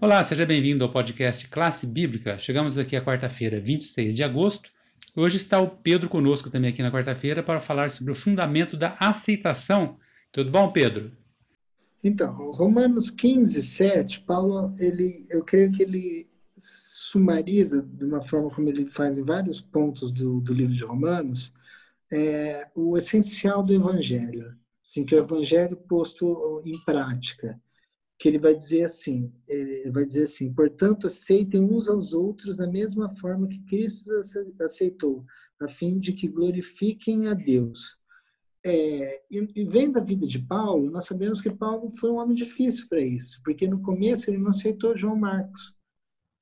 Olá, seja bem-vindo ao podcast Classe Bíblica. Chegamos aqui à quarta-feira, 26 de agosto. Hoje está o Pedro conosco também aqui na quarta-feira para falar sobre o fundamento da aceitação. Tudo bom, Pedro? Então, Romanos 15, 7, Paulo, ele, eu creio que ele sumariza de uma forma como ele faz em vários pontos do, do livro de Romanos, é, o essencial do Evangelho, assim, que é o Evangelho posto em prática que ele vai dizer assim, ele vai dizer assim, portanto, aceitem uns aos outros da mesma forma que Cristo aceitou, a fim de que glorifiquem a Deus. É, e, e vendo a vida de Paulo, nós sabemos que Paulo foi um homem difícil para isso, porque no começo ele não aceitou João Marcos,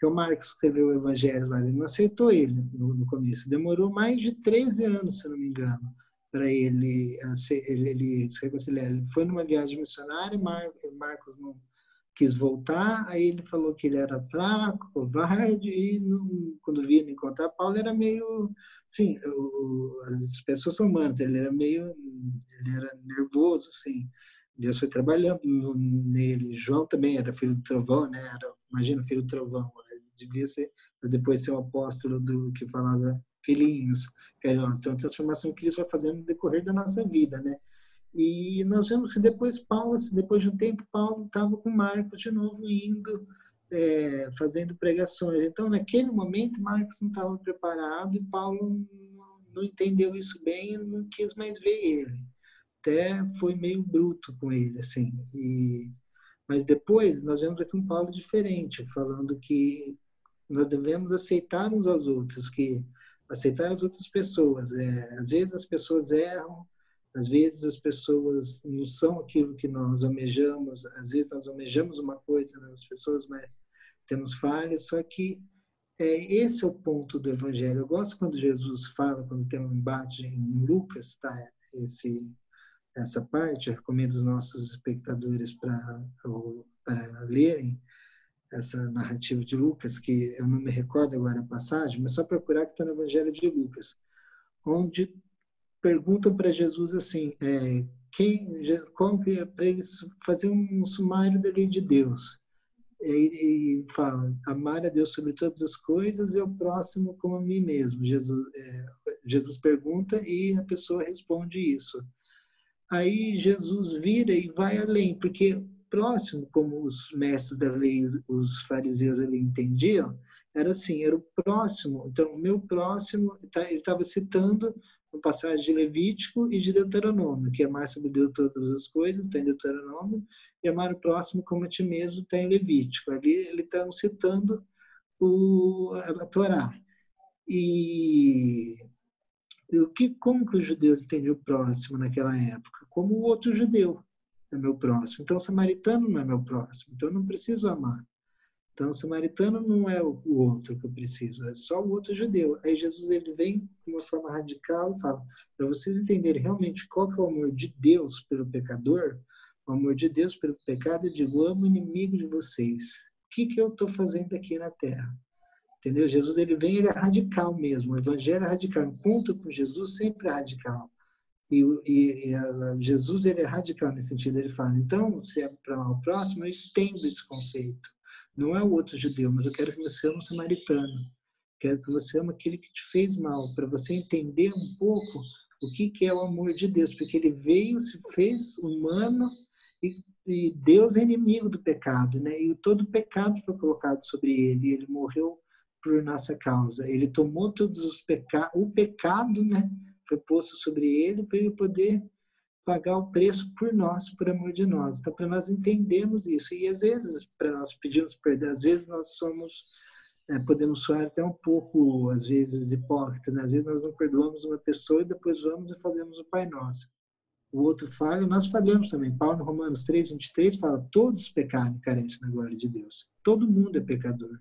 que o Marcos escreveu o Evangelho lá, ele não aceitou ele no, no começo. Demorou mais de 13 anos, se não me engano, para ele, ele, ele se reconciliar. Ele foi numa viagem missionária, Mar, Marcos não quis voltar, aí ele falou que ele era fraco, covarde, e não, quando vinha encontrar Paulo era meio, sim, as pessoas são humanas, ele era meio, ele era nervoso, assim, Deus foi trabalhando nele. João também era filho do trovão, né? Era, imagina, filho do trovão. Né? Devia ser, depois ser o apóstolo do que falava filhinhos, carinhosos. Então, a transformação que Cristo vai fazendo no decorrer da nossa vida, né? E nós vemos que depois Paulo, depois de um tempo, Paulo estava com Marcos de novo indo, é, fazendo pregações. Então, naquele momento, Marcos não estava preparado e Paulo não entendeu isso bem e não quis mais ver ele. Até foi meio bruto com ele, assim. E, mas depois, nós vemos aqui um Paulo diferente, falando que nós devemos aceitar uns aos outros, que aceitar as outras pessoas. É, às vezes as pessoas erram, às vezes as pessoas não são aquilo que nós almejamos, às vezes nós almejamos uma coisa nas pessoas, mas temos falhas, só que é, esse é o ponto do evangelho. Eu gosto quando Jesus fala, quando tem um embate em Lucas, tá? Esse, essa parte, eu recomendo os nossos espectadores para lerem, essa narrativa de Lucas, que eu não me recordo agora a passagem, mas só procurar que está no Evangelho de Lucas, onde perguntam para Jesus assim, é, quem, como que é para eles fazer um sumário da lei de Deus. E, e fala, amar a Deus sobre todas as coisas e o próximo como a mim mesmo. Jesus, é, Jesus pergunta e a pessoa responde isso. Aí Jesus vira e vai além, porque próximo, como os mestres da lei, os fariseus ali entendiam, era assim, era o próximo. Então, o meu próximo, tá, ele estava citando uma passagem de Levítico e de Deuteronômio, que amar sobre Deus todas as coisas, está em Deuteronômio, e amar o próximo como a ti mesmo está em Levítico. Ali ele está citando o, a Torá. E o que, como que os judeus entendiam o próximo naquela época? Como o outro judeu é meu próximo. Então, o samaritano não é meu próximo. Então, eu não preciso amar. Então, o samaritano não é o outro que eu preciso, é só o outro judeu. Aí Jesus ele vem de uma forma radical e fala: para vocês entenderem realmente qual que é o amor de Deus pelo pecador, o amor de Deus pelo pecado, eu digo: amo o inimigo de vocês. O que que eu estou fazendo aqui na Terra? Entendeu? Jesus ele vem, ele é radical mesmo. O evangelho é radical. O encontro com Jesus sempre é radical. E, e, e Jesus ele é radical nesse sentido. Ele fala: então, se é para o próximo, eu estendo esse conceito. Não é o outro judeu, mas eu quero que você ame o samaritano. Quero que você ame aquele que te fez mal, para você entender um pouco o que, que é o amor de Deus, porque ele veio, se fez humano e, e Deus é inimigo do pecado, né? E todo o pecado foi colocado sobre ele, ele morreu por nossa causa. Ele tomou todos os pecados, o pecado, né? Foi posto sobre ele para ele poder pagar o preço por nós, por amor de nós. Então, para nós entendermos isso. E às vezes, para nós pedirmos perdão, às vezes nós somos, é, podemos soar até um pouco, às vezes, hipócritas. Né? Às vezes nós não perdoamos uma pessoa e depois vamos e fazemos o Pai Nosso. O outro falha, nós falhamos também. Paulo, em Romanos 3, 23, fala: todos pecaram e carecem da glória de Deus. Todo mundo é pecador.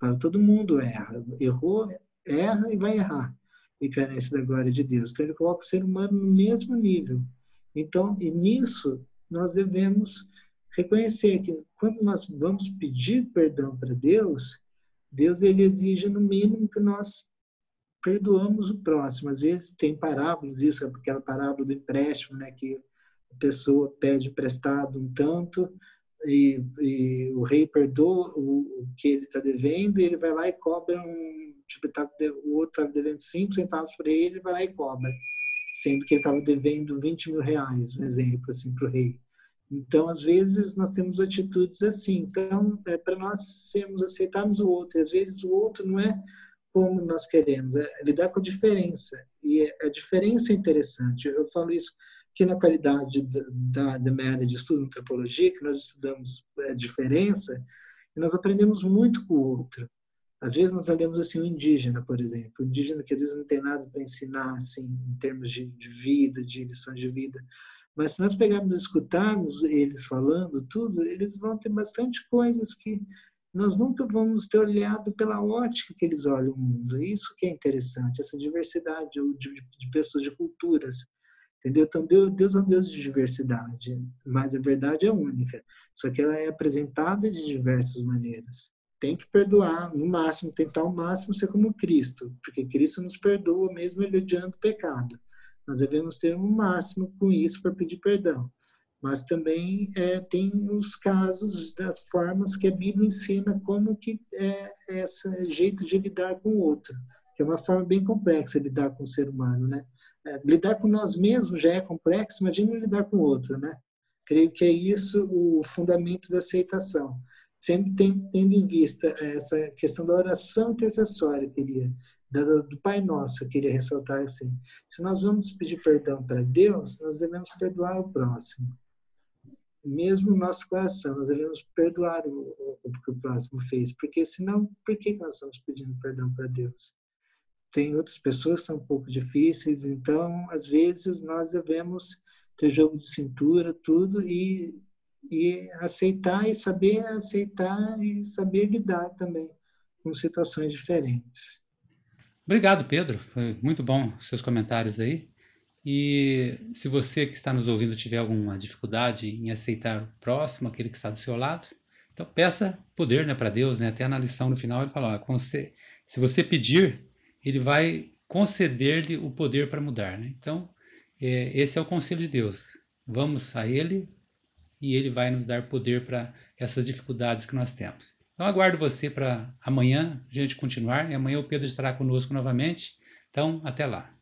Fala, todo mundo erra. Errou, erra e vai errar. E carece da glória de Deus. Então, ele coloca o ser humano no mesmo nível então, e nisso, nós devemos reconhecer que quando nós vamos pedir perdão para Deus, Deus ele exige no mínimo que nós perdoamos o próximo. Às vezes tem parábolas, isso é aquela parábola do empréstimo, né, que a pessoa pede emprestado um tanto, e, e o rei perdoa o, o que ele está devendo e ele vai lá e cobra um tipo tá, o outro estava devendo 5 centavos para ele ele vai lá e cobra sendo que ele estava devendo 20 mil reais um exemplo assim para o rei. Então às vezes nós temos atitudes assim. Então é para nós sermos aceitarmos o outro e às vezes o outro não é como nós queremos é lidar com a diferença e é, a diferença é interessante. Eu falo isso que na qualidade da, da minha área de estudo antropologia, que nós estudamos a diferença, e nós aprendemos muito com o outro. Às vezes nós olhamos assim o indígena, por exemplo, o indígena que às vezes não tem nada para ensinar assim em termos de, de vida, de lição de vida, mas se nós pegarmos e escutarmos eles falando tudo, eles vão ter bastante coisas que nós nunca vamos ter olhado pela ótica que eles olham o mundo. Isso que é interessante, essa diversidade de, de pessoas, de culturas. Entendeu? Então, Deus é um Deus de diversidade, mas a verdade é única. Só que ela é apresentada de diversas maneiras. Tem que perdoar, no máximo, tentar ao máximo ser como Cristo, porque Cristo nos perdoa mesmo ele odiando o pecado. Nós devemos ter um máximo com isso para pedir perdão. Mas também é, tem os casos das formas que a Bíblia ensina como que é esse jeito de lidar com o outro, que é uma forma bem complexa de lidar com o ser humano, né? É, lidar com nós mesmos já é complexo, imagina lidar com o outro, né? Creio que é isso o fundamento da aceitação. Sempre tendo em vista essa questão da oração intercessória, queria, do Pai Nosso, eu queria ressaltar assim. Se nós vamos pedir perdão para Deus, nós devemos perdoar o próximo. Mesmo o nosso coração, nós devemos perdoar o, o, o que o próximo fez. Porque senão, por que nós estamos pedindo perdão para Deus? Tem outras pessoas que são um pouco difíceis, então, às vezes, nós devemos ter jogo de cintura, tudo, e, e aceitar, e saber aceitar, e saber lidar também com situações diferentes. Obrigado, Pedro. Foi muito bom seus comentários aí. E se você que está nos ouvindo tiver alguma dificuldade em aceitar o próximo, aquele que está do seu lado, então peça poder né, para Deus, né? Até na lição no final ele fala, ó, se você pedir, ele vai conceder-lhe o poder para mudar. Né? Então, é, esse é o conselho de Deus. Vamos a Ele e Ele vai nos dar poder para essas dificuldades que nós temos. Então, aguardo você para amanhã a gente continuar. E amanhã o Pedro estará conosco novamente. Então, até lá.